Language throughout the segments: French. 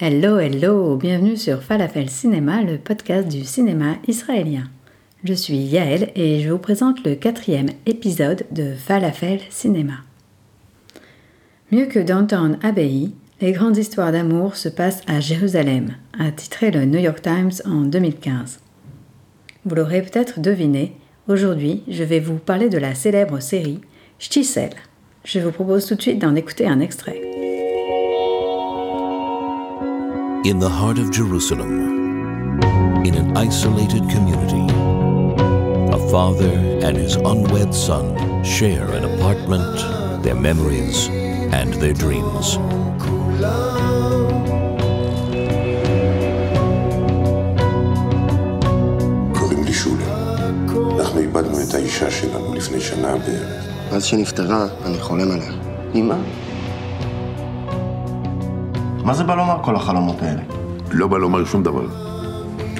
Hello, hello, bienvenue sur Falafel Cinéma, le podcast du cinéma israélien. Je suis Yael et je vous présente le quatrième épisode de Falafel Cinéma. Mieux que Downtown Abbey, les grandes histoires d'amour se passent à Jérusalem, a titré le New York Times en 2015. Vous l'aurez peut-être deviné, aujourd'hui je vais vous parler de la célèbre série Shtisel. Je vous propose tout de suite d'en écouter un extrait. In the heart of Jerusalem, in an isolated community, a father and his unwed son share an apartment, their memories, and their dreams. קוראים לי שולה. אנחנו איבדנו את האישה שלנו לפני שנה בערך. מאז שנפטרה, אני חולם עליה. אמא? מה זה בא לומר כל החלומות האלה? לא בא לומר שום דבר.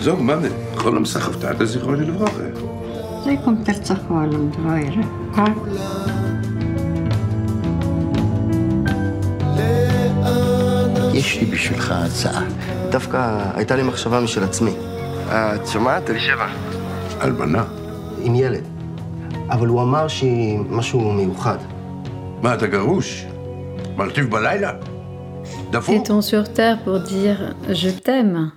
זהו, מה זה? חולם סחבתא, אתה זכרו לברכה. זה קומפלצה חולם, דבויר. יש לי בשבילך הצעה. דווקא הייתה לי מחשבה משל עצמי. את שומעת? אלישבע. אלמנה. עם ילד. אבל הוא אמר שהיא משהו מיוחד. מה, אתה גרוש? מרטיב בלילה? Est-on sur terre pour dire je t'aime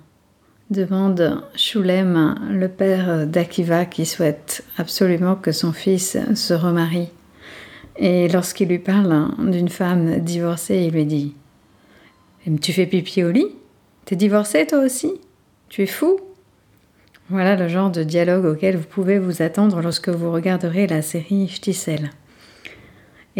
demande Shulem, le père d'Akiva qui souhaite absolument que son fils se remarie. Et lorsqu'il lui parle d'une femme divorcée, il lui dit Tu fais pipi au lit? T'es divorcée toi aussi? Tu es fou? Voilà le genre de dialogue auquel vous pouvez vous attendre lorsque vous regarderez la série Ch'tisel.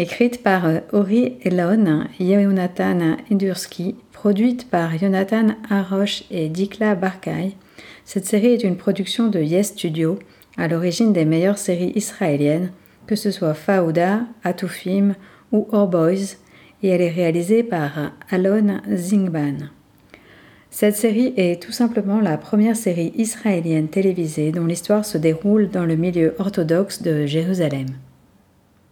Écrite par Ori Elon, Yonatan Endurski, produite par Jonathan Harosh et Dikla Barkay, cette série est une production de Yes Studio, à l'origine des meilleures séries israéliennes, que ce soit Fauda, Atufim ou Our Boys, et elle est réalisée par Alon Zingban. Cette série est tout simplement la première série israélienne télévisée dont l'histoire se déroule dans le milieu orthodoxe de Jérusalem.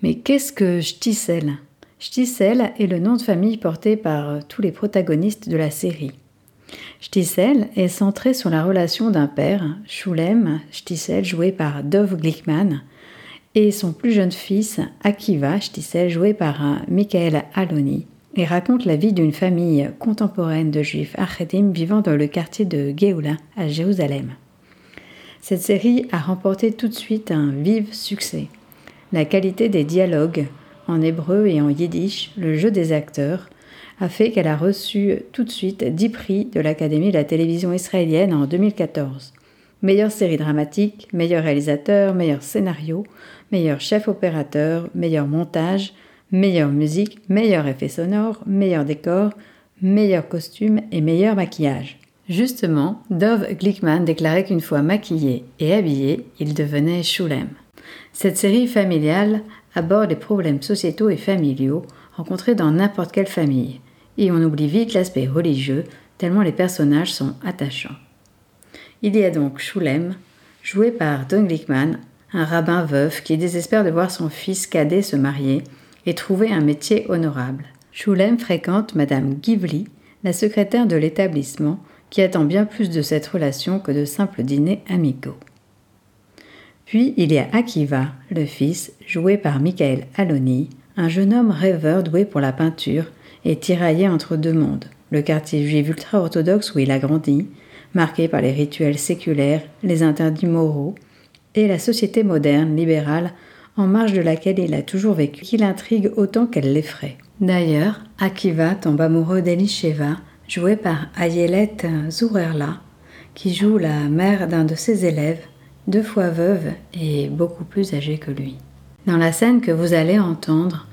Mais qu'est-ce que Shtisel Shtisel est le nom de famille porté par tous les protagonistes de la série. Shtisel est centré sur la relation d'un père, Shulem Shtisel, joué par Dov Glickman, et son plus jeune fils, Akiva Shtisel, joué par Michael Aloni, et raconte la vie d'une famille contemporaine de juifs Achedim vivant dans le quartier de Geoula, à Jérusalem. Cette série a remporté tout de suite un vif succès. La qualité des dialogues, en hébreu et en yiddish, le jeu des acteurs, a fait qu'elle a reçu tout de suite 10 prix de l'Académie de la télévision israélienne en 2014. Meilleure série dramatique, meilleur réalisateur, meilleur scénario, meilleur chef opérateur, meilleur montage, meilleure musique, meilleur effet sonore, meilleur décor, meilleur costume et meilleur maquillage. Justement, Dov Glickman déclarait qu'une fois maquillé et habillé, il devenait Shulem. Cette série familiale aborde les problèmes sociétaux et familiaux rencontrés dans n'importe quelle famille, et on oublie vite l'aspect religieux tellement les personnages sont attachants. Il y a donc Shulem, joué par Don Glickman, un rabbin veuf qui désespère de voir son fils cadet se marier et trouver un métier honorable. Shulem fréquente Madame Givli, la secrétaire de l'établissement, qui attend bien plus de cette relation que de simples dîners amicaux. Puis il y a Akiva, le fils, joué par Michael Aloni, un jeune homme rêveur doué pour la peinture et tiraillé entre deux mondes, le quartier juif ultra-orthodoxe où il a grandi, marqué par les rituels séculaires, les interdits moraux, et la société moderne, libérale, en marge de laquelle il a toujours vécu, qui l'intrigue autant qu'elle l'effraie. D'ailleurs, Akiva tombe amoureux d'Elisheva, jouée par Ayelet Zourerla, qui joue la mère d'un de ses élèves, deux fois veuve et beaucoup plus âgée que lui. Dans la scène que vous allez entendre,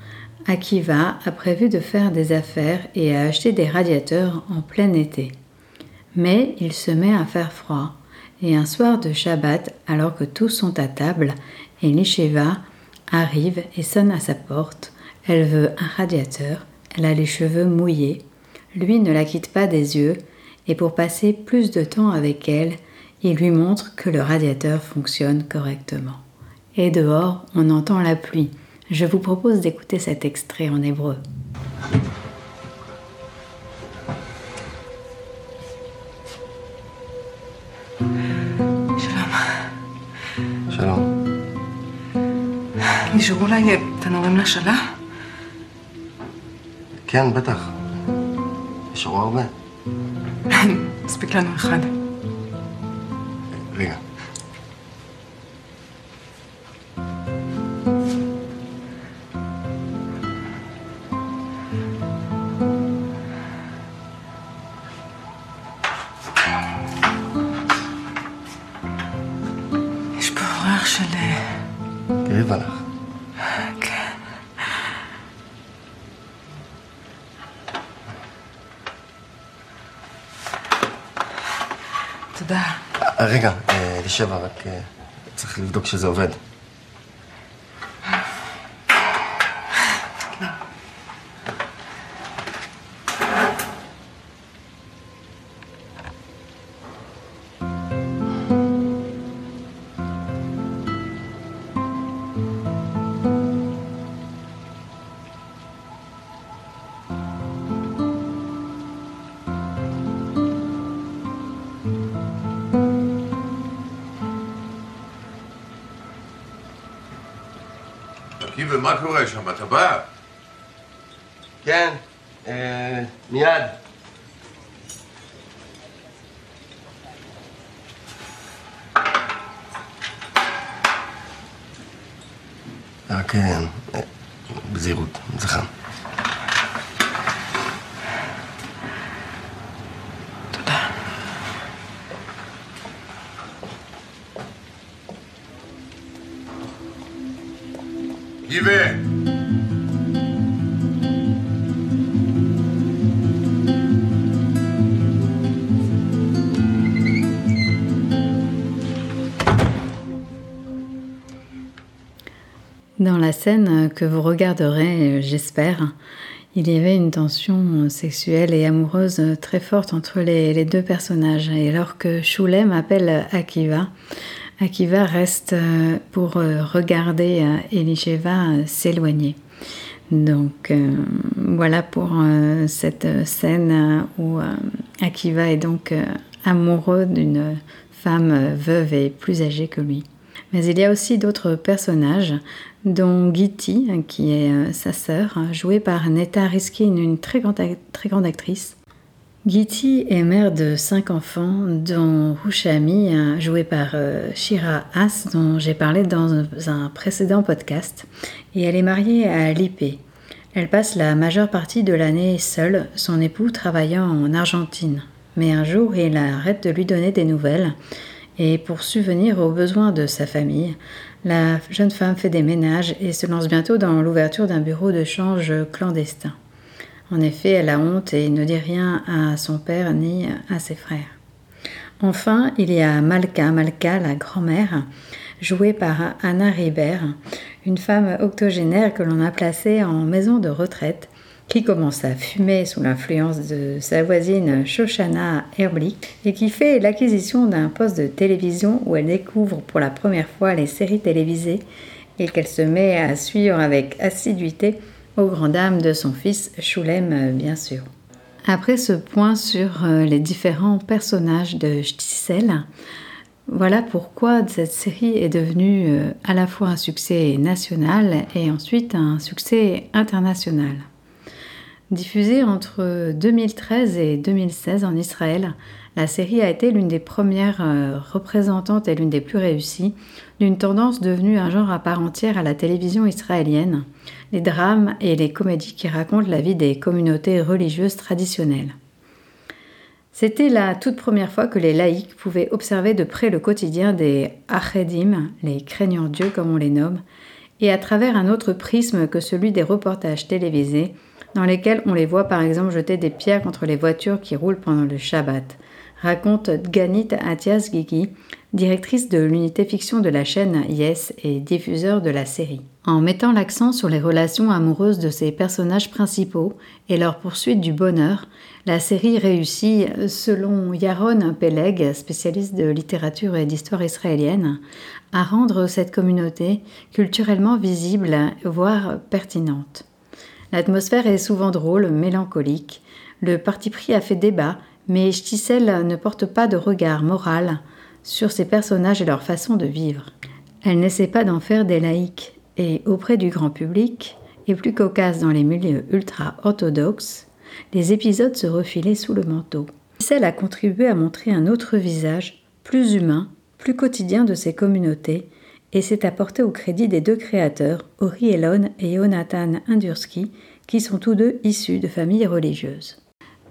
Akiva a prévu de faire des affaires et a acheté des radiateurs en plein été. Mais il se met à faire froid, et un soir de Shabbat, alors que tous sont à table, Elisheva arrive et sonne à sa porte. Elle veut un radiateur, elle a les cheveux mouillés. Lui ne la quitte pas des yeux, et pour passer plus de temps avec elle, il lui montre que le radiateur fonctionne correctement. Et dehors, on entend la pluie. Je vous propose d'écouter cet extrait en hébreu. שלום. שלום. נשארו אולי תנורים לשלה? כן, בטח. נשארו הרבה. מספיק לנו אחד. רגע. יש פה ריח של... תראי בלך. רגע, אה, אלישבע, רק אה, צריך לבדוק שזה עובד. רק אה, אה, בזהירות, זה חם. Que vous regarderez, euh, j'espère, il y avait une tension sexuelle et amoureuse très forte entre les, deux personnages. Et alors que Shulem appelle Akiva, Akiva reste euh, pour euh, regarder euh, Elisheva euh, s'éloigner. Donc euh, voilà pour euh, cette scène euh, où euh, Akiva est donc euh, amoureux d'une femme euh, veuve et plus âgée que lui. Mais il y a aussi d'autres personnages, dont Giti, qui est euh, sa sœur, jouée par Neta Riskin, une très grande, actrice. Giti est mère de cinq enfants, dont Rushami, euh, jouée par euh, Shira As, dont j'ai parlé dans un- précédent podcast, et elle est mariée à Lipe. Elle passe la majeure partie de l'année seule, son époux travaillant en Argentine. Mais un jour, il arrête de lui donner des nouvelles, et pour subvenir aux besoins de sa famille, la jeune femme fait des ménages et se lance bientôt dans l'ouverture d'un bureau de change clandestin. En effet, elle a honte et ne dit rien à son père ni à ses frères. Enfin, il y a Malka, Malka, la grand-mère, jouée par Anna Ribert, une femme octogénaire que l'on a placée en maison de retraite, qui commence à fumer sous l'influence de sa voisine Shoshana Erblick et qui fait l'acquisition d'un poste de télévision où elle découvre pour la première fois les séries télévisées et qu'elle se met à suivre avec assiduité aux grandes dames de son fils Shulem, bien sûr. Après ce point sur euh, les différents personnages de Shtisel, voilà pourquoi cette série est devenue euh, à la fois un succès national et ensuite un succès international. Diffusée entre 2013 et 2016 en Israël, la série a été l'une des premières euh, représentantes et l'une des plus réussies d'une tendance devenue un genre à part entière à la télévision israélienne, les drames et les comédies qui racontent la vie des communautés religieuses traditionnelles. C'était la toute première fois que les laïcs pouvaient observer de près le quotidien des Achedim, les craignants Dieu comme on les nomme, et à travers un autre prisme que celui des reportages télévisés, dans lesquels on les voit par exemple jeter des pierres contre les voitures qui roulent pendant le Shabbat, raconte Ganit Atias Gigi, directrice de l'unité fiction de la chaîne Yes et diffuseur de la série. En mettant l'accent sur les relations amoureuses de ses personnages principaux et leur poursuite du bonheur, la série réussit, selon Yaron Peleg, spécialiste de littérature et d'histoire israélienne, à rendre cette communauté culturellement visible, voire pertinente. L'atmosphère est souvent drôle, mélancolique. Le parti pris a fait débat, mais Stissel ne porte pas de regard moral sur ses personnages et leur façon de vivre. Elle n'essaie pas d'en faire des laïcs, et auprès du grand public, et plus cocasse dans les milieux ultra-orthodoxes, les épisodes se refilaient sous le manteau. Stissel a contribué à montrer un autre visage, plus humain, plus quotidien de ces communautés, et s'est apporté au crédit des deux créateurs, Ori Elon et Jonathan Indursky, qui sont tous deux issus de familles religieuses.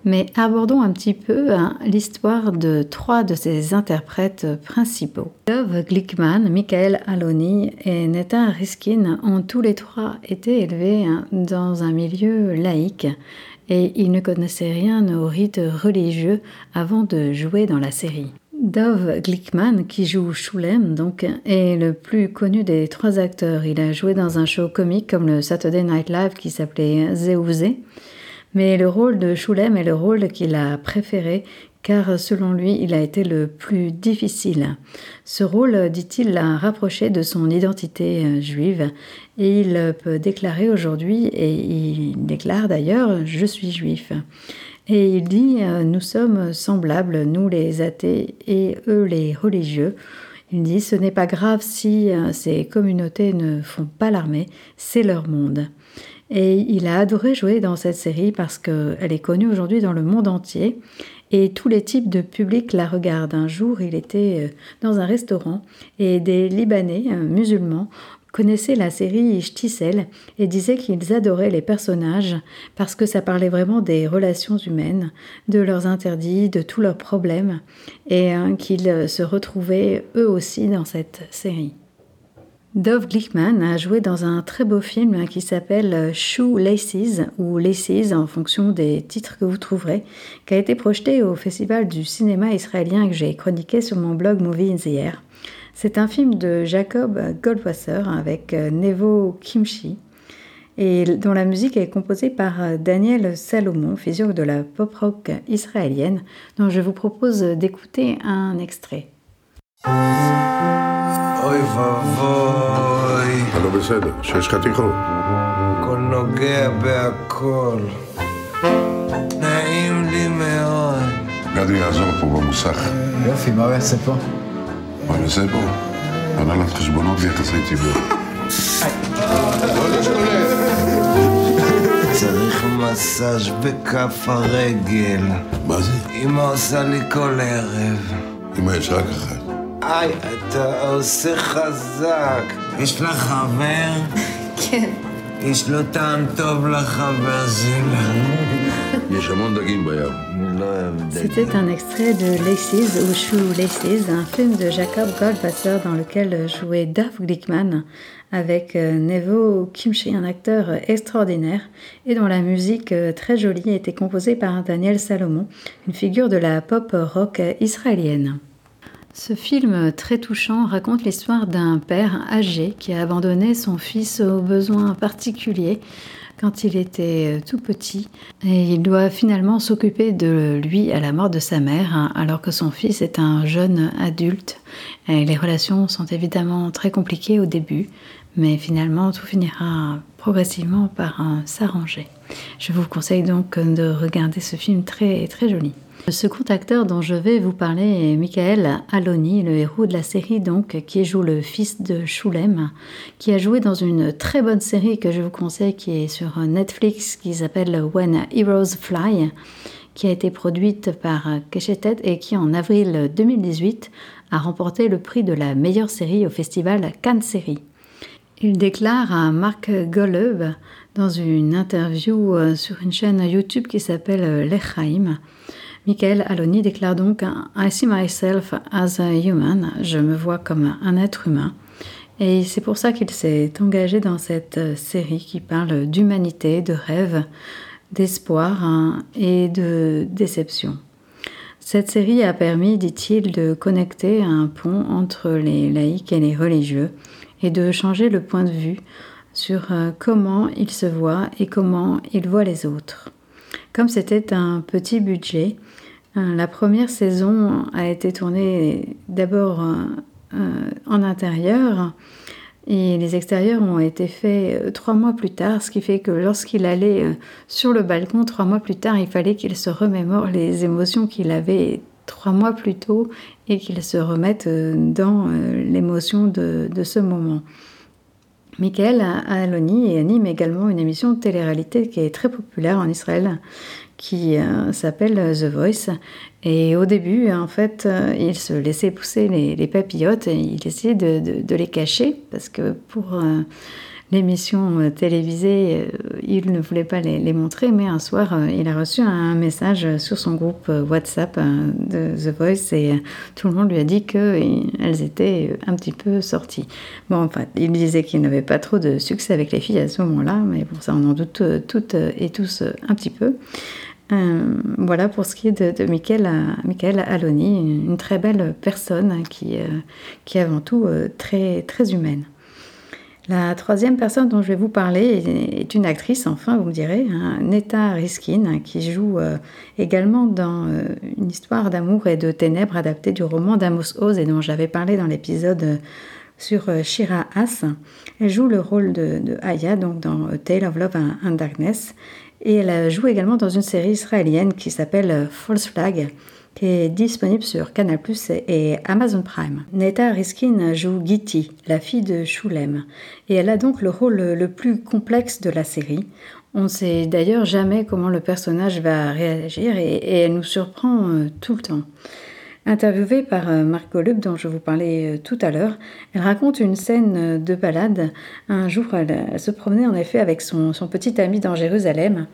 Mais abordons un petit peu hein, l'histoire de trois de ses interprètes principaux. Dov Glickman, Michael Aloni et Neta Riskin ont tous les trois été élevés hein, dans un milieu laïque et ils ne connaissaient rien aux rites religieux avant de jouer dans la série. Dov Glickman, qui joue Shulem, donc, est le plus connu des trois acteurs. Il a joué dans un show comique comme le Saturday Night Live qui s'appelait Zéouzé. Mais le rôle de Shulem est le rôle qu'il a préféré car selon lui, il a été le plus difficile. Ce rôle, dit-il, l'a rapproché de son identité euh, juive et il peut déclarer aujourd'hui, et il déclare d'ailleurs, je suis juif. Et il dit, euh, nous sommes semblables, nous les athées et eux les religieux. Il dit, ce n'est pas grave si euh, ces communautés ne font pas l'armée, c'est leur monde. Et il a adoré jouer dans cette série parce qu'elle est connue aujourd'hui dans le monde entier et tous les types de publics la regardent. Un jour, il était euh, dans un restaurant et des Libanais musulmans connaissaient la série Shtisel et disaient qu'ils adoraient les personnages parce que ça parlait vraiment des relations humaines, de leurs interdits, de tous leurs problèmes et hein, qu'ils se retrouvaient eux aussi dans cette série. Dov Glickman a joué dans un très beau film qui s'appelle Shoe Laces ou Laces en fonction des titres que vous trouverez, qui a été projeté au Festival du cinéma israélien que j'ai chroniqué sur mon blog Movie in the Air. C'est un film de Jacob Goldwasser avec euh, Nevo Kimchi et dont la musique est composée par euh, Daniel Salomon, figure de la pop rock israélienne, dont je vous propose d'écouter un extrait. אוי ואבוי. אתה לא בסדר, שיש לך תיכון. הכל נוגע בהכל. נעים לי מאוד. גדי יעזור פה במוסך. יופי, מה הוא יעשה פה? מה אני עושה פה? הנהלת חשבונות ויחסי ציבור. צריך מסאז' בכף הרגל. מה זה? אמא עושה לי כל ערב. אמא יש רק אחת. היי, אתה עושה חזק. יש לך חבר? כן. יש לו טעם טוב לחבר שלה. Euh, C'était un extrait de Laces ou Shoe Laces, un film de Jacob Goldwasser dans lequel jouait Dave Glickman avec euh, Nevo Kimchi, un acteur extraordinaire et dont la musique euh, très jolie était composée par Daniel Salomon, une figure de la pop rock israélienne. Ce film très touchant raconte l'histoire d'un père âgé qui a abandonné son fils aux besoins particuliers quand il était tout petit et il doit finalement s'occuper de lui à la mort de sa mère hein, alors que son fils est un jeune adulte. Les relations sont évidemment très compliquées au début, mais finalement tout finira progressivement par euh, s'arranger. Je vous conseille donc de regarder ce film très très joli. Le second acteur dont je vais vous parler est Michael Aloni, le héros de la série donc, qui joue le fils de Shulem, qui a joué dans une très bonne série que je vous conseille qui est sur Netflix qui s'appelle When Heroes Fly, qui a été produite par Keshetet et qui en avril 2018 a remporté le prix de la meilleure série au festival Cannes Série. Il déclare à Marc Golub dans une interview euh, sur une chaîne YouTube qui s'appelle L'Echaim Michael Aloni déclare donc I see myself as a human, je me vois comme un être humain. Et c'est pour ça qu'il s'est engagé dans cette euh, série qui parle d'humanité, de rêve, d'espoir hein, et de déception. Cette série a permis, dit-il, de connecter un pont entre les laïcs et les religieux et de changer le point de vue sur euh, comment ils se voient et comment ils voient les autres. Comme c'était un petit budget, la première saison a été tournée d'abord euh, en intérieur et les extérieurs ont été faits trois mois plus tard, ce qui fait que lorsqu'il allait sur le balcon trois mois plus tard, il fallait qu'il se remémore les émotions qu'il avait trois mois plus tôt et qu'il se remette dans l'émotion de, de ce moment. Michael Aloni anime également une émission de télé-réalité qui est très populaire en Israël, qui euh, s'appelle The Voice. Et au début, en fait, euh, il se laissait pousser les, papillotes et il essayait de, les cacher parce que pour euh, l'émission euh, télévisée, euh, il ne voulait pas les, montrer, mais un soir, euh, il a reçu un message sur son groupe WhatsApp de The Voice et tout le monde lui a dit qu'elles étaient un petit peu sorties. Bon, enfin, il disait qu'il n'avait pas trop de succès avec les filles à ce moment-là, mais pour ça, on en doute toutes et tous un petit peu. Voilà pour ce qui est de, Michael, Michael Aloni, une, très belle personne qui, qui est avant tout très, très humaine. La troisième personne dont je vais vous parler est une actrice, enfin, vous me direz, hein, Neta Riskin, qui joue euh, également dans euh, une histoire d'amour et de ténèbres adaptée du roman d'Amos Oz et dont j'avais parlé dans l'épisode euh, sur Shira As. Elle joue le rôle de, Aya, donc dans Tale of Love and Darkness, et elle joue également dans une série israélienne qui s'appelle False Flag, qui est disponible sur Canal Plus et Amazon Prime. Neta Riskin joue Giti, la fille de Shulem, et elle a donc le rôle le plus complexe de la série. On ne sait d'ailleurs jamais comment le personnage va réagir et, elle nous surprend euh, tout le temps. Interviewée par euh, Marc Golub, dont je vous parlais euh, tout à l'heure, elle raconte une scène euh, de balade. Un jour, elle, se promenait en effet avec son, petit ami dans Jérusalem.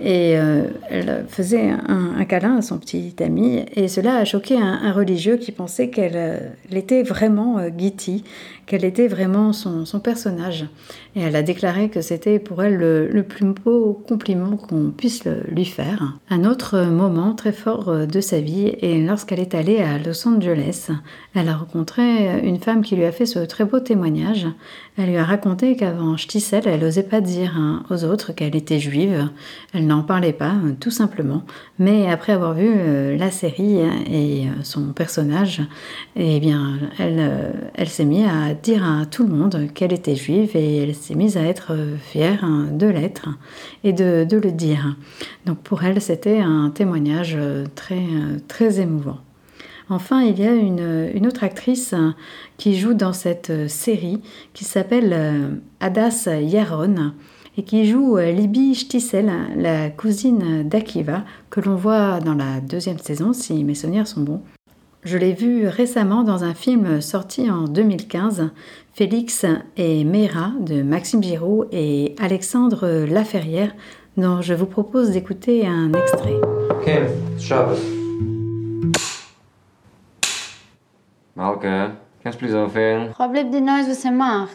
Et elle faisait un, câlin à son petit ami. Et cela a choqué un, religieux qui pensait qu'elle était vraiment Giti, qu'elle était vraiment son, personnage. Et elle a déclaré que c'était pour elle le, plus beau compliment qu'on puisse lui faire. Un autre moment très fort de sa vie est lorsqu'elle est allée à Los Angeles. Elle a rencontré une femme qui lui a fait ce très beau témoignage. Elle lui a raconté qu'avant Stissel, elle n'osait pas dire aux autres qu'elle était juive. Elle n'en parlait pas, tout simplement. Mais après avoir vu euh, la série et euh, son personnage, eh bien, elle, euh, elle s'est mise à dire à tout le monde qu'elle était juive et elle s'est mise à être fière de l'être et de, le dire. Donc pour elle, c'était un témoignage très, très émouvant. Enfin, il y a une, une, autre actrice qui joue dans cette série qui s'appelle Adas Yaron et qui joue Libby Stissel, la cousine d'Akiva, que l'on voit dans la deuxième saison, si mes souvenirs sont bons. Je l'ai vue récemment dans un film sorti en 2015, Félix et Mera de Maxime Giraud et Alexandre Laferrière, dont je vous propose d'écouter un extrait. Kim, Shabbos. Malka, qu'est-ce que tu faire Problème de noise, c'est mort?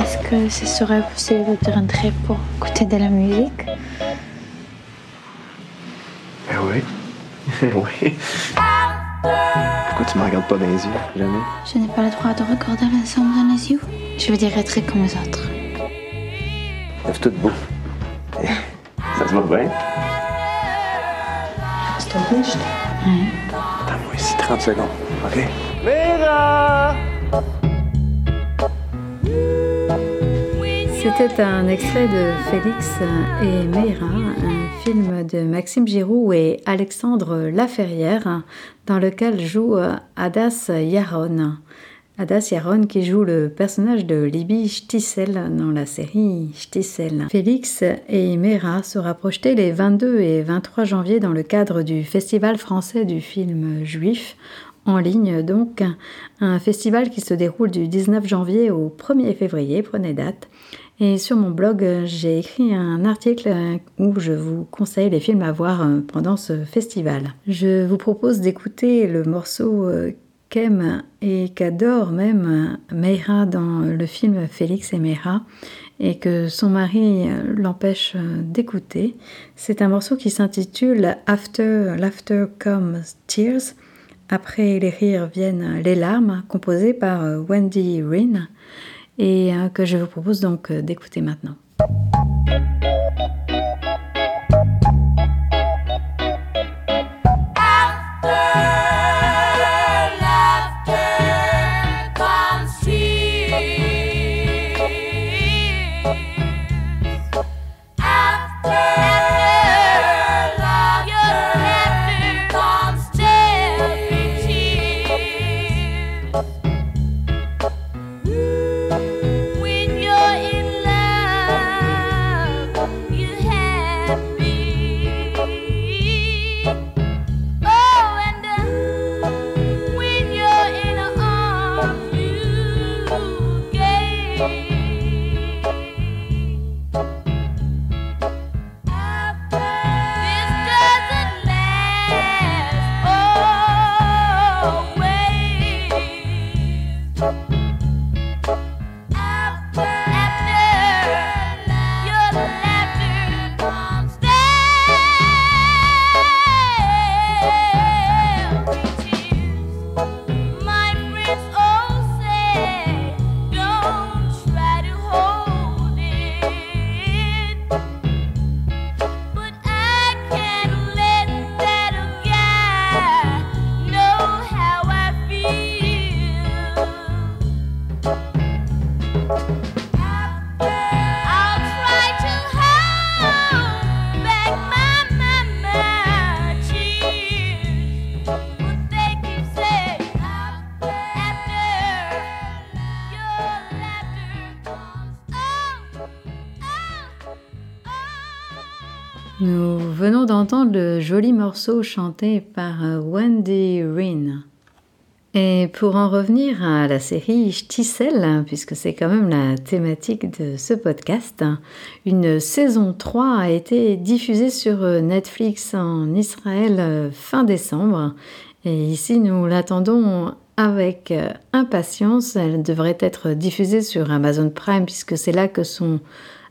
Est-ce que ce serait possible de rentrer pour écouter de la musique? Eh oui. oui. Pourquoi tu me regardes pas dans les yeux, jamais? Je n'ai pas le droit de regarder l'ensemble dans les yeux. Je veux dire être comme les autres. Lève tout beau. Ça te va bien? C'est un peu Oui. Attends-moi ici 30 secondes, OK? Mira! C'était un extrait de Félix et Meira, un film de Maxime Giroux et Alexandre Laferrière, dans lequel joue Adas Yaron. Adas Yaron qui joue le personnage de Libby Stissel dans la série Stissel. Félix et Meira sera projetés les 22 et 23 janvier dans le cadre du Festival français du film juif en ligne donc, un festival qui se déroule du 19 janvier au 1er février, prenez date. Et sur mon blog, j'ai écrit un article où je vous conseille les films à voir pendant ce festival. Je vous propose d'écouter le morceau qu'aime et qu'adore même Meira dans le film Félix et Meira et que son mari l'empêche d'écouter. C'est un morceau qui s'intitule After Laughter Comes Tears. Après les rires viennent les larmes, composé par Wendy Rin et euh, que je vous propose donc d'écouter maintenant. Joli morceau chanté par euh, Wendy Rin. Et pour en revenir à la série Shtisel, puisque c'est quand même la thématique de ce podcast, une saison 3 a été diffusée sur euh, Netflix en Israël euh, fin décembre. Et ici, nous l'attendons avec impatience. Elle devrait être diffusée sur Amazon Prime, puisque c'est là que sont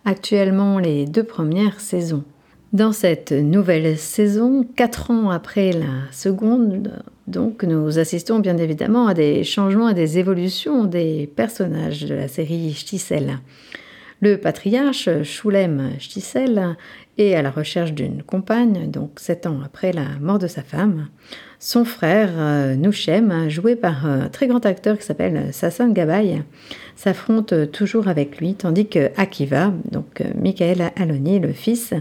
actuellement les deux premières saisons. Dans cette nouvelle saison, quatre ans après la seconde, donc nous assistons bien évidemment à des changements et des évolutions des personnages de la série Stisel. Le patriarche Shulem Stisel est à la recherche d'une compagne, donc sept ans après la mort de sa femme. Son frère euh, Nushem, joué par un très grand acteur qui s'appelle Sassan Gabay, s'affronte toujours avec lui, tandis que Akiva, donc Michael Aloni, le fils,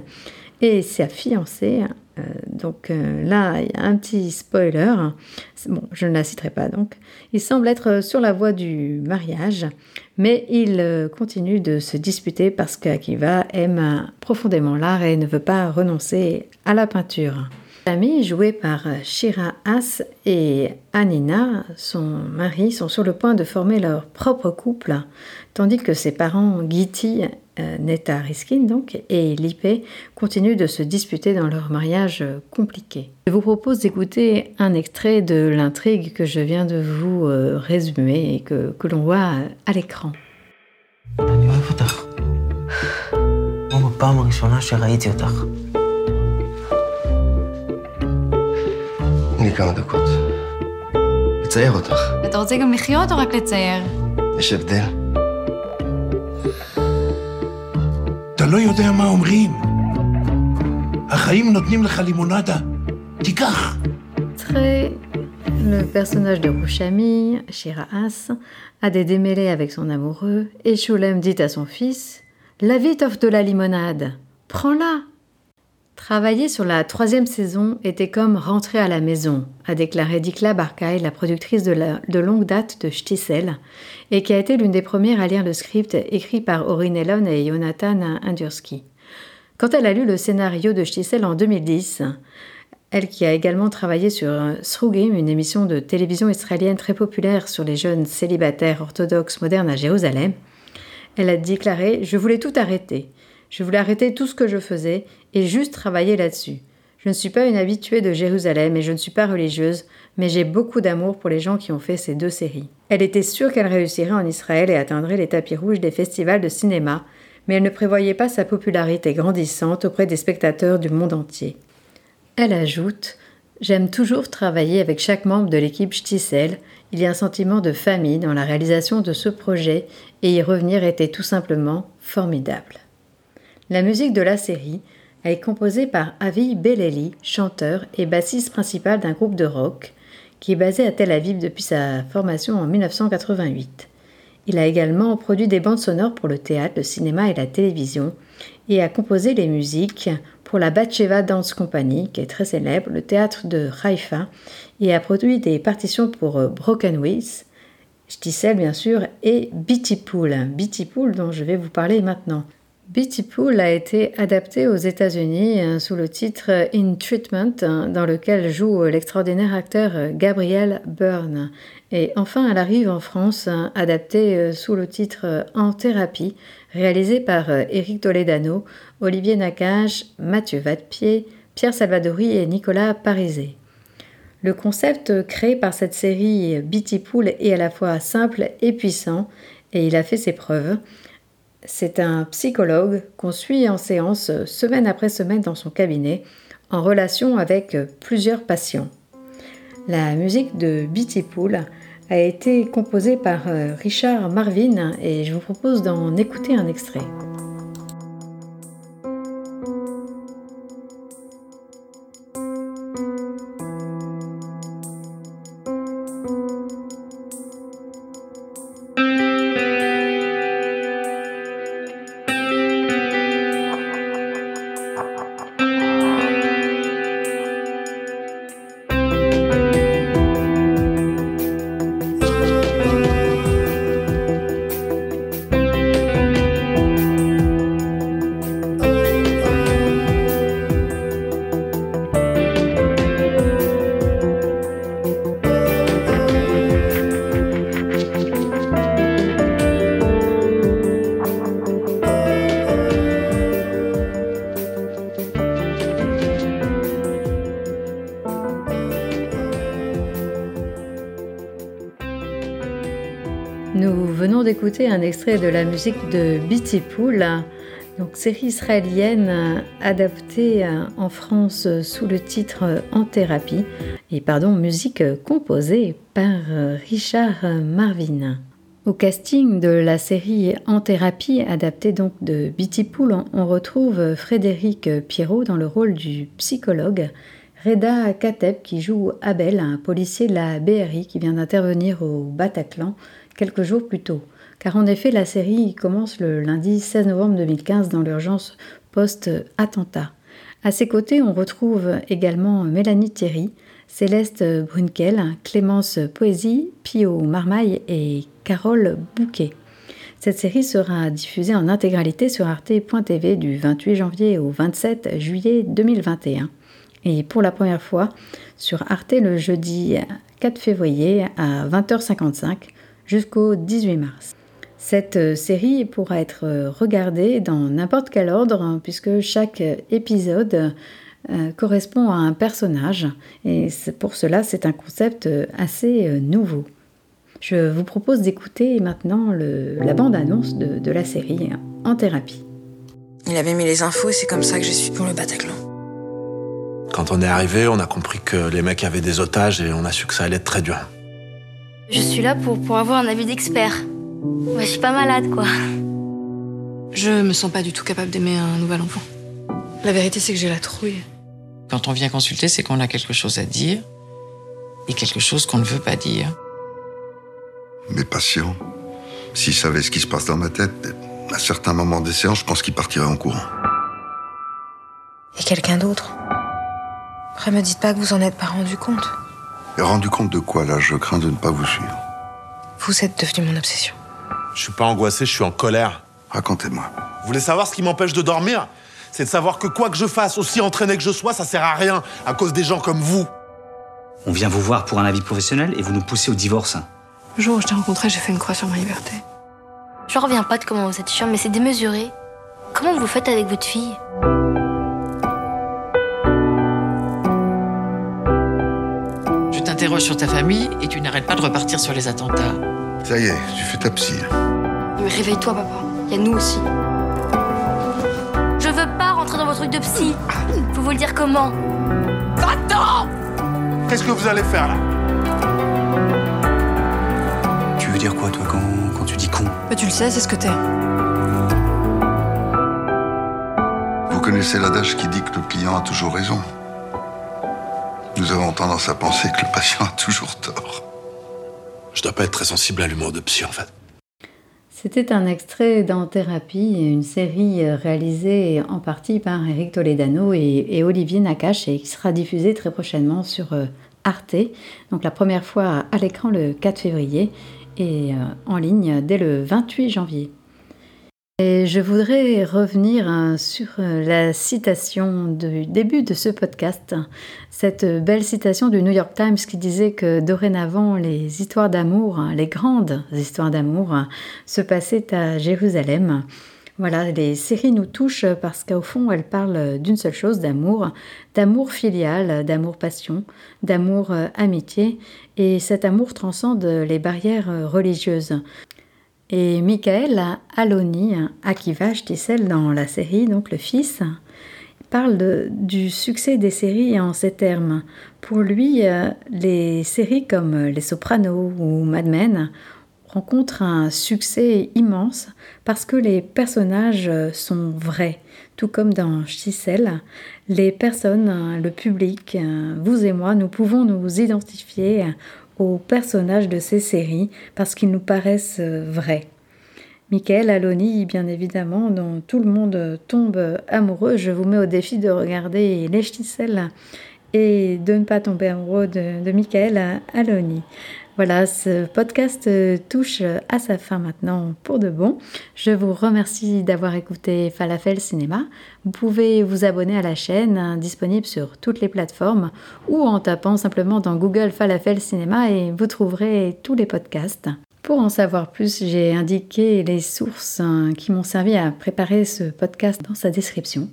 et sa fiancée. Euh, donc euh, là, il y a un petit spoiler. Bon, je ne la citerai pas donc. Il semble être sur la voie du mariage, mais il euh, continue de se disputer parce qu'Akiva aime profondément l'art et ne veut pas renoncer à la peinture. L'ami, joué par Shira As et Anina, son mari, sont sur le point de former leur propre couple, tandis que ses parents, Giti euh, Neta Riskin donc, et Lipe continuent de se disputer dans leur mariage compliqué. Je vous propose d'écouter un extrait de l'intrigue que je viens de vous euh, résumer et que, que l'on voit à l'écran. כמה דקות. לצייר אותך. אתה רוצה גם לחיות או רק לצייר? יש הבדל. אתה לא יודע מה אומרים. החיים נותנים לך לימונדה. תיקח. Très le personnage de Rouchami, Shiraas, a des démêlés avec son amoureux et Shulem dit à son fils La vie t'offre de la limonade, prends-la Travailler sur la troisième saison était comme rentrer à la maison, a déclaré Dikla Barkay, la productrice de, longue date de Stisel, et qui a été l'une des premières à lire le script écrit par Orin Ellon et Jonathan Indurski. Quand elle a lu le scénario de Stisel en 2010, elle qui a également travaillé sur Srugim, une émission de télévision israélienne très populaire sur les jeunes célibataires orthodoxes modernes à Jérusalem, elle a déclaré Je voulais tout arrêter. Je voulais arrêter tout ce que je faisais et juste travailler là-dessus. Je ne suis pas une habituée de Jérusalem et je ne suis pas religieuse, mais j'ai beaucoup d'amour pour les gens qui ont fait ces deux séries. Elle était sûre qu'elle réussirait en Israël et atteindrait les tapis rouges des festivals de cinéma, mais elle ne prévoyait pas sa popularité grandissante auprès des spectateurs du monde entier. Elle ajoute J'aime toujours travailler avec chaque membre de l'équipe Stissel. Il y a un sentiment de famille dans la réalisation de ce projet et y revenir était tout simplement formidable. La musique de la série est composée par Avi Beleli, chanteur et bassiste principal d'un groupe de rock, qui est basé à Tel Aviv depuis sa formation en 1988. Il a également produit des bandes sonores pour le théâtre, le cinéma et la télévision, et a composé les musiques pour la Batcheva Dance Company, qui est très célèbre, le théâtre de Haïfa, et a produit des partitions pour euh, Broken Wheels, Stisel bien sûr, et Beatty Pool, Beatty Pool dont je vais vous parler maintenant. Beatty Pool a été adapté aux États-Unis euh, sous le titre In Treatment, hein, dans lequel joue l'extraordinaire acteur euh, Gabriel Byrne. Et enfin, elle arrive en France, adaptée euh, sous le titre En thérapie, réalisé par Éric Toledano, Olivier Nakache, Mathieu Vadepied, Pierre Salvadori et Nicolas Parisé. Le concept créé par cette série Beatty Pool est à la fois simple et puissant, et il a fait ses preuves. C'est un psychologue qu'on suit en séance semaine après semaine dans son cabinet, en relation avec plusieurs patients. La musique de Beatty Pool a été composée par euh, Richard Marvin et je vous propose d'en écouter un extrait. D'écouter un extrait de la musique de Beatty Pool, donc série israélienne adaptée en France sous le titre En thérapie, et pardon, musique composée par Richard Marvin. Au casting de la série En thérapie, adaptée donc de Beatty Pool, on retrouve Frédéric Pierrot dans le rôle du psychologue, Reda Kateb qui joue Abel, un policier de la BRI qui vient d'intervenir au Bataclan quelques jours plus tôt. Car en effet, la série commence le lundi 16 novembre 2015 dans l'urgence post-attentat. À ses côtés, on retrouve également Mélanie Thierry, Céleste Brunkel, Clémence Poésie, Pio Marmaille et Carole Bouquet. Cette série sera diffusée en intégralité sur arte.tv du 28 janvier au 27 juillet 2021 et pour la première fois sur Arte le jeudi 4 février à 20h55 jusqu'au 18 mars. Cette euh, série pourra être euh, regardée dans n'importe quel ordre hein, puisque chaque épisode euh, correspond à un personnage et pour cela c'est un concept assez nouveau. Je vous propose d'écouter maintenant la bande-annonce de, de la série En thérapie. Il avait mis les infos et c'est comme ça que je suis pour le Bataclan. Quand on est arrivé, on a compris que les mecs avaient des otages et on a su que ça allait être très dur. Je suis là pour, pour avoir un avis d'expert. Moi, je suis pas malade, quoi. Je me sens pas du tout capable d'aimer un nouvel enfant. La vérité, c'est que j'ai la trouille. Quand on vient consulter, c'est qu'on a quelque chose à dire et quelque chose qu'on ne veut pas dire. Mes patients, s'ils savaient ce qui se passe dans ma tête, à certains moments des séances, je pense qu'ils partiraient en courant. Et quelqu'un d'autre Après, me dites pas que vous en êtes pas rendu compte. Et rendu compte de quoi là? Je crains de ne pas vous suivre. Vous êtes devenu mon obsession. Je suis pas angoissé, je suis en colère. Racontez-moi. Vous voulez savoir ce qui m'empêche de dormir? C'est de savoir que quoi que je fasse, aussi entraîné que je sois, ça sert à rien à cause des gens comme vous. On vient vous voir pour un avis professionnel et vous nous poussez au divorce. Le jour où je t'ai rencontré, j'ai fait une croix sur ma liberté. Je reviens pas de comment vous êtes chiant, mais c'est démesuré. Comment vous faites avec votre fille? T'interroges sur ta famille et tu n'arrêtes pas de repartir sur les attentats. Ça y est, tu fais ta psy. Mais réveille-toi, papa. Il y a nous aussi. Je veux pas rentrer dans vos trucs de psy. Faut vous le dire comment Attends Qu'est-ce que vous allez faire là? Tu veux dire quoi, toi, quand, quand tu dis con? Bah, tu le sais, c'est ce que t'es. Vous connaissez l'adage qui dit que le client a toujours raison. Nous avons tendance à penser que le patient a toujours tort. Je dois pas être très sensible à l'humour de psy, en fait. C'était un extrait dans Thérapie, une série réalisée en partie par Eric Toledano et, et Olivier Nakache et qui sera diffusée très prochainement sur euh, Arte, donc la première fois à l'écran le 4 février et euh, en ligne dès le 28 janvier. Et je voudrais revenir hein, sur euh, la citation du début de ce podcast, cette belle citation du New York Times qui disait que dorénavant les histoires d'amour, hein, les grandes histoires d'amour, hein, se passaient à Jérusalem. Voilà, les séries nous touchent parce qu'au fond, elles parlent d'une seule chose, d'amour, d'amour filial, d'amour passion, d'amour euh, amitié, et cet amour transcende les barrières euh, religieuses. Et Michael Aloni, Akiva Stissel dans la série, donc le fils, parle du succès des séries en ces termes. Pour lui, euh, les séries comme Les Sopranos ou Mad Men rencontrent un succès immense parce que les personnages euh, sont vrais. Tout comme dans Stissel, les personnes, euh, le public, vous et moi, nous pouvons nous identifier aux personnages de ces séries parce qu'ils nous paraissent euh, vrais. Michael Aloni, bien évidemment, dont tout le monde tombe amoureux. Je vous mets au défi de regarder Les Stissel et de ne pas tomber amoureux de, de Michael Aloni. Voilà, ce podcast euh, touche à sa fin maintenant pour de bon. Je vous remercie d'avoir écouté Falafel Cinéma. Vous pouvez vous abonner à la chaîne, hein, disponible sur toutes les plateformes, ou en tapant simplement dans Google Falafel Cinéma et vous trouverez tous les podcasts. Pour en savoir plus, j'ai indiqué les sources hein, qui m'ont servi à préparer ce podcast dans sa description.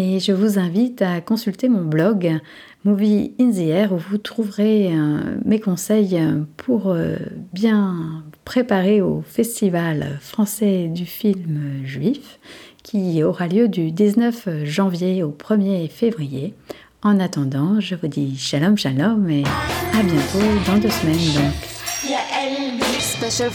Et je vous invite à consulter mon blog Movie in the Air où vous trouverez euh, mes conseils pour euh, bien préparer au Festival français du film juif qui aura lieu du 19 janvier au 1er février. En attendant, je vous dis shalom shalom et à bientôt dans deux semaines donc. Special.